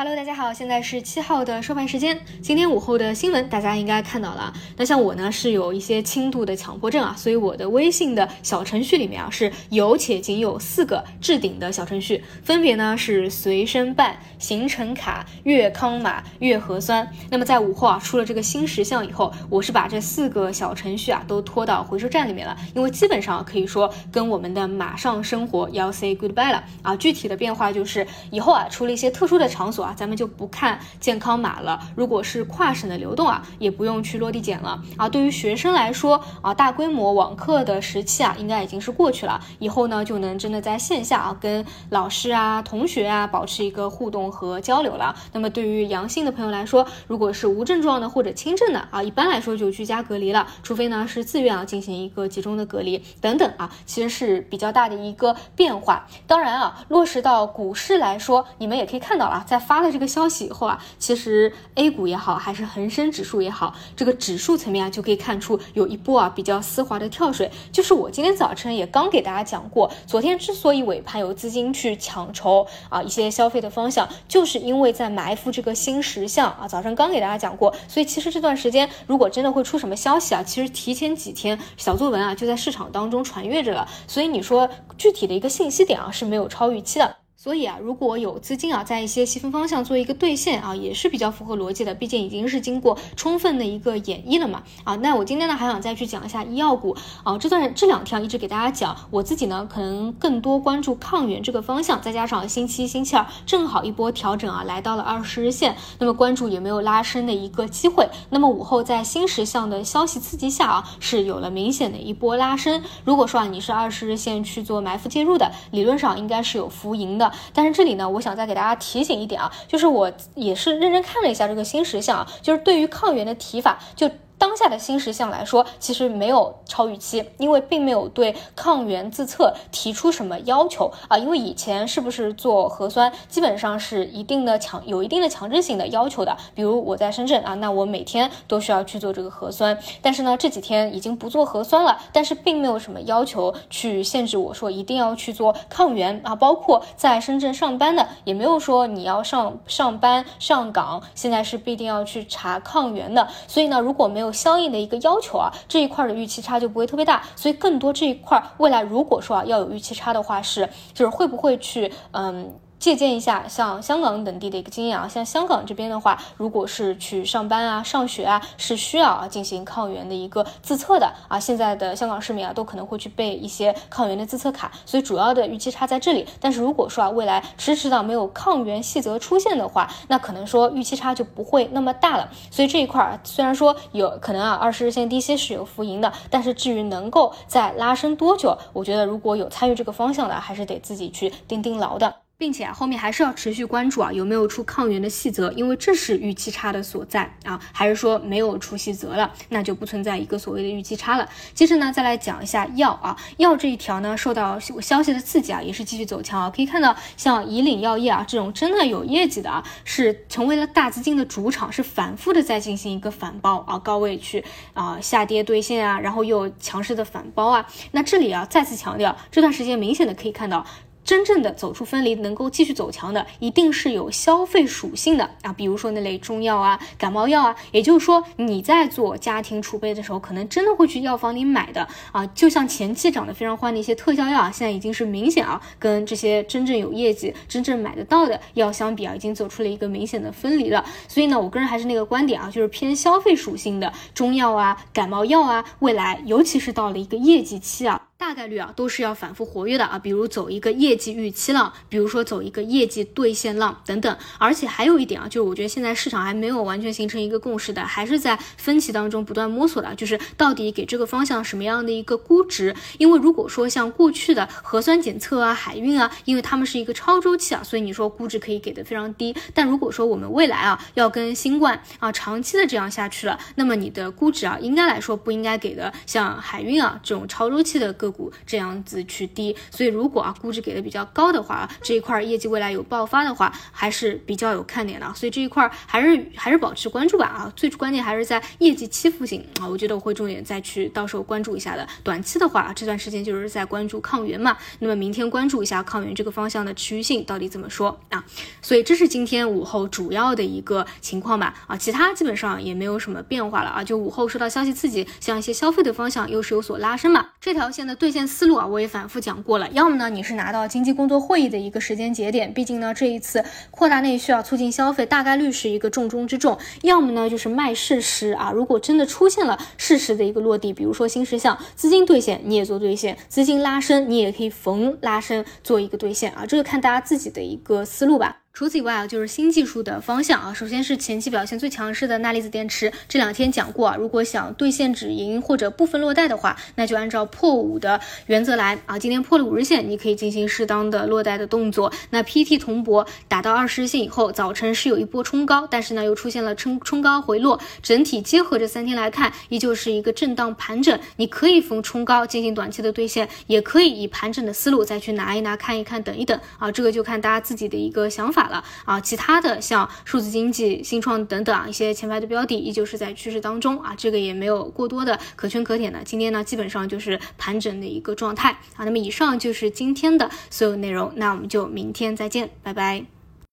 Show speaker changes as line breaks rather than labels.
Hello，大家好，现在是七号的收盘时间。今天午后的新闻大家应该看到了。那像我呢是有一些轻度的强迫症啊，所以我的微信的小程序里面啊是有且仅有四个置顶的小程序，分别呢是随身办、行程卡、粤康码、粤核酸。那么在午后啊出了这个新十项以后，我是把这四个小程序啊都拖到回收站里面了，因为基本上可以说跟我们的马上生活要 say goodbye 了啊。具体的变化就是以后啊出了一些特殊的场所。咱们就不看健康码了。如果是跨省的流动啊，也不用去落地检了啊。对于学生来说啊，大规模网课的时期啊，应该已经是过去了。以后呢，就能真的在线下啊，跟老师啊、同学啊保持一个互动和交流了。那么对于阳性的朋友来说，如果是无症状的或者轻症的啊，一般来说就居家隔离了，除非呢是自愿啊进行一个集中的隔离等等啊，其实是比较大的一个变化。当然啊，落实到股市来说，你们也可以看到啊，在发。发了这个消息以后啊，其实 A 股也好，还是恒生指数也好，这个指数层面啊，就可以看出有一波啊比较丝滑的跳水。就是我今天早晨也刚给大家讲过，昨天之所以尾盘有资金去抢筹啊一些消费的方向，就是因为在埋伏这个新十项啊。早上刚给大家讲过，所以其实这段时间如果真的会出什么消息啊，其实提前几天小作文啊就在市场当中传阅着了。所以你说具体的一个信息点啊是没有超预期的。所以啊，如果有资金啊，在一些细分方向做一个兑现啊，也是比较符合逻辑的。毕竟已经是经过充分的一个演绎了嘛。啊，那我今天呢还想再去讲一下医药股啊。这段这两天一直给大家讲，我自己呢可能更多关注抗原这个方向，再加上星期一、星期二正好一波调整啊，来到了二十日线，那么关注有没有拉升的一个机会。那么午后在新十项的消息刺激下啊，是有了明显的一波拉升。如果说啊你是二十日线去做埋伏介入的，理论上应该是有浮盈的。但是这里呢，我想再给大家提醒一点啊，就是我也是认真看了一下这个新石像啊，就是对于抗原的提法就。当下的新实项来说，其实没有超预期，因为并没有对抗原自测提出什么要求啊。因为以前是不是做核酸，基本上是一定的强有一定的强制性的要求的。比如我在深圳啊，那我每天都需要去做这个核酸。但是呢，这几天已经不做核酸了，但是并没有什么要求去限制我说一定要去做抗原啊。包括在深圳上班的，也没有说你要上上班上岗，现在是必定要去查抗原的。所以呢，如果没有相应的一个要求啊，这一块的预期差就不会特别大，所以更多这一块未来如果说啊要有预期差的话，是就是会不会去嗯。借鉴一下像香港等地的一个经验啊，像香港这边的话，如果是去上班啊、上学啊，是需要啊进行抗原的一个自测的啊。现在的香港市民啊，都可能会去备一些抗原的自测卡，所以主要的预期差在这里。但是如果说啊，未来迟迟的没有抗原细则出现的话，那可能说预期差就不会那么大了。所以这一块儿虽然说有可能啊，二十日线低吸是有浮盈的，但是至于能够再拉升多久，我觉得如果有参与这个方向的，还是得自己去盯盯牢的。并且，后面还是要持续关注啊，有没有出抗原的细则，因为这是预期差的所在啊。还是说没有出细则了，那就不存在一个所谓的预期差了。接着呢，再来讲一下药啊，药这一条呢，受到消息的刺激啊，也是继续走强啊。可以看到，像以岭药业啊这种真的有业绩的啊，是成为了大资金的主场，是反复的在进行一个反包啊，高位去啊下跌兑现啊，然后又强势的反包啊。那这里啊，再次强调，这段时间明显的可以看到。真正的走出分离，能够继续走强的，一定是有消费属性的啊，比如说那类中药啊、感冒药啊。也就是说，你在做家庭储备的时候，可能真的会去药房里买的啊。就像前期涨得非常欢的一些特效药啊，现在已经是明显啊，跟这些真正有业绩、真正买得到的药相比啊，已经走出了一个明显的分离了。所以呢，我个人还是那个观点啊，就是偏消费属性的中药啊、感冒药啊，未来尤其是到了一个业绩期啊。大概率啊都是要反复活跃的啊，比如走一个业绩预期浪，比如说走一个业绩兑现浪等等。而且还有一点啊，就是我觉得现在市场还没有完全形成一个共识的，还是在分歧当中不断摸索的，就是到底给这个方向什么样的一个估值？因为如果说像过去的核酸检测啊、海运啊，因为他们是一个超周期啊，所以你说估值可以给的非常低。但如果说我们未来啊要跟新冠啊长期的这样下去了，那么你的估值啊应该来说不应该给的像海运啊这种超周期的个。股这样子去低。所以如果啊估值给的比较高的话，这一块业绩未来有爆发的话，还是比较有看点的。所以这一块还是还是保持关注吧啊，最关键还是在业绩期附近啊，我觉得我会重点再去到时候关注一下的。短期的话，这段时间就是在关注抗原嘛，那么明天关注一下抗原这个方向的持续性到底怎么说啊？所以这是今天午后主要的一个情况吧啊，其他基本上也没有什么变化了啊，就午后受到消息刺激，像一些消费的方向又是有所拉升嘛。这条线的兑现思路啊，我也反复讲过了，要么呢你是拿到经济工作会议的一个时间节点，毕竟呢这一次扩大内需啊，促进消费，大概率是一个重中之重；要么呢就是卖事实啊，如果真的出现了事实的一个落地，比如说新事项资金兑现，你也做兑现；资金拉升，你也可以逢拉升做一个兑现啊，这个看大家自己的一个思路吧。除此以外啊，就是新技术的方向啊。首先是前期表现最强势的钠离子电池，这两天讲过啊。如果想兑现止盈或者部分落袋的话，那就按照破五的原则来啊。今天破了五日线，你可以进行适当的落袋的动作。那 PT 铜箔打到二十日线以后，早晨是有一波冲高，但是呢又出现了冲冲高回落，整体结合这三天来看，依旧是一个震荡盘整。你可以逢冲高进行短期的兑现，也可以以盘整的思路再去拿一拿、看一看、等一等啊。这个就看大家自己的一个想法了啊，其他的像数字经济、新创等等，一些前排的标的依旧是在趋势当中啊，这个也没有过多的可圈可点的。今天呢，基本上就是盘整的一个状态啊。那么以上就是今天的所有内容，那我们就明天再见，拜拜。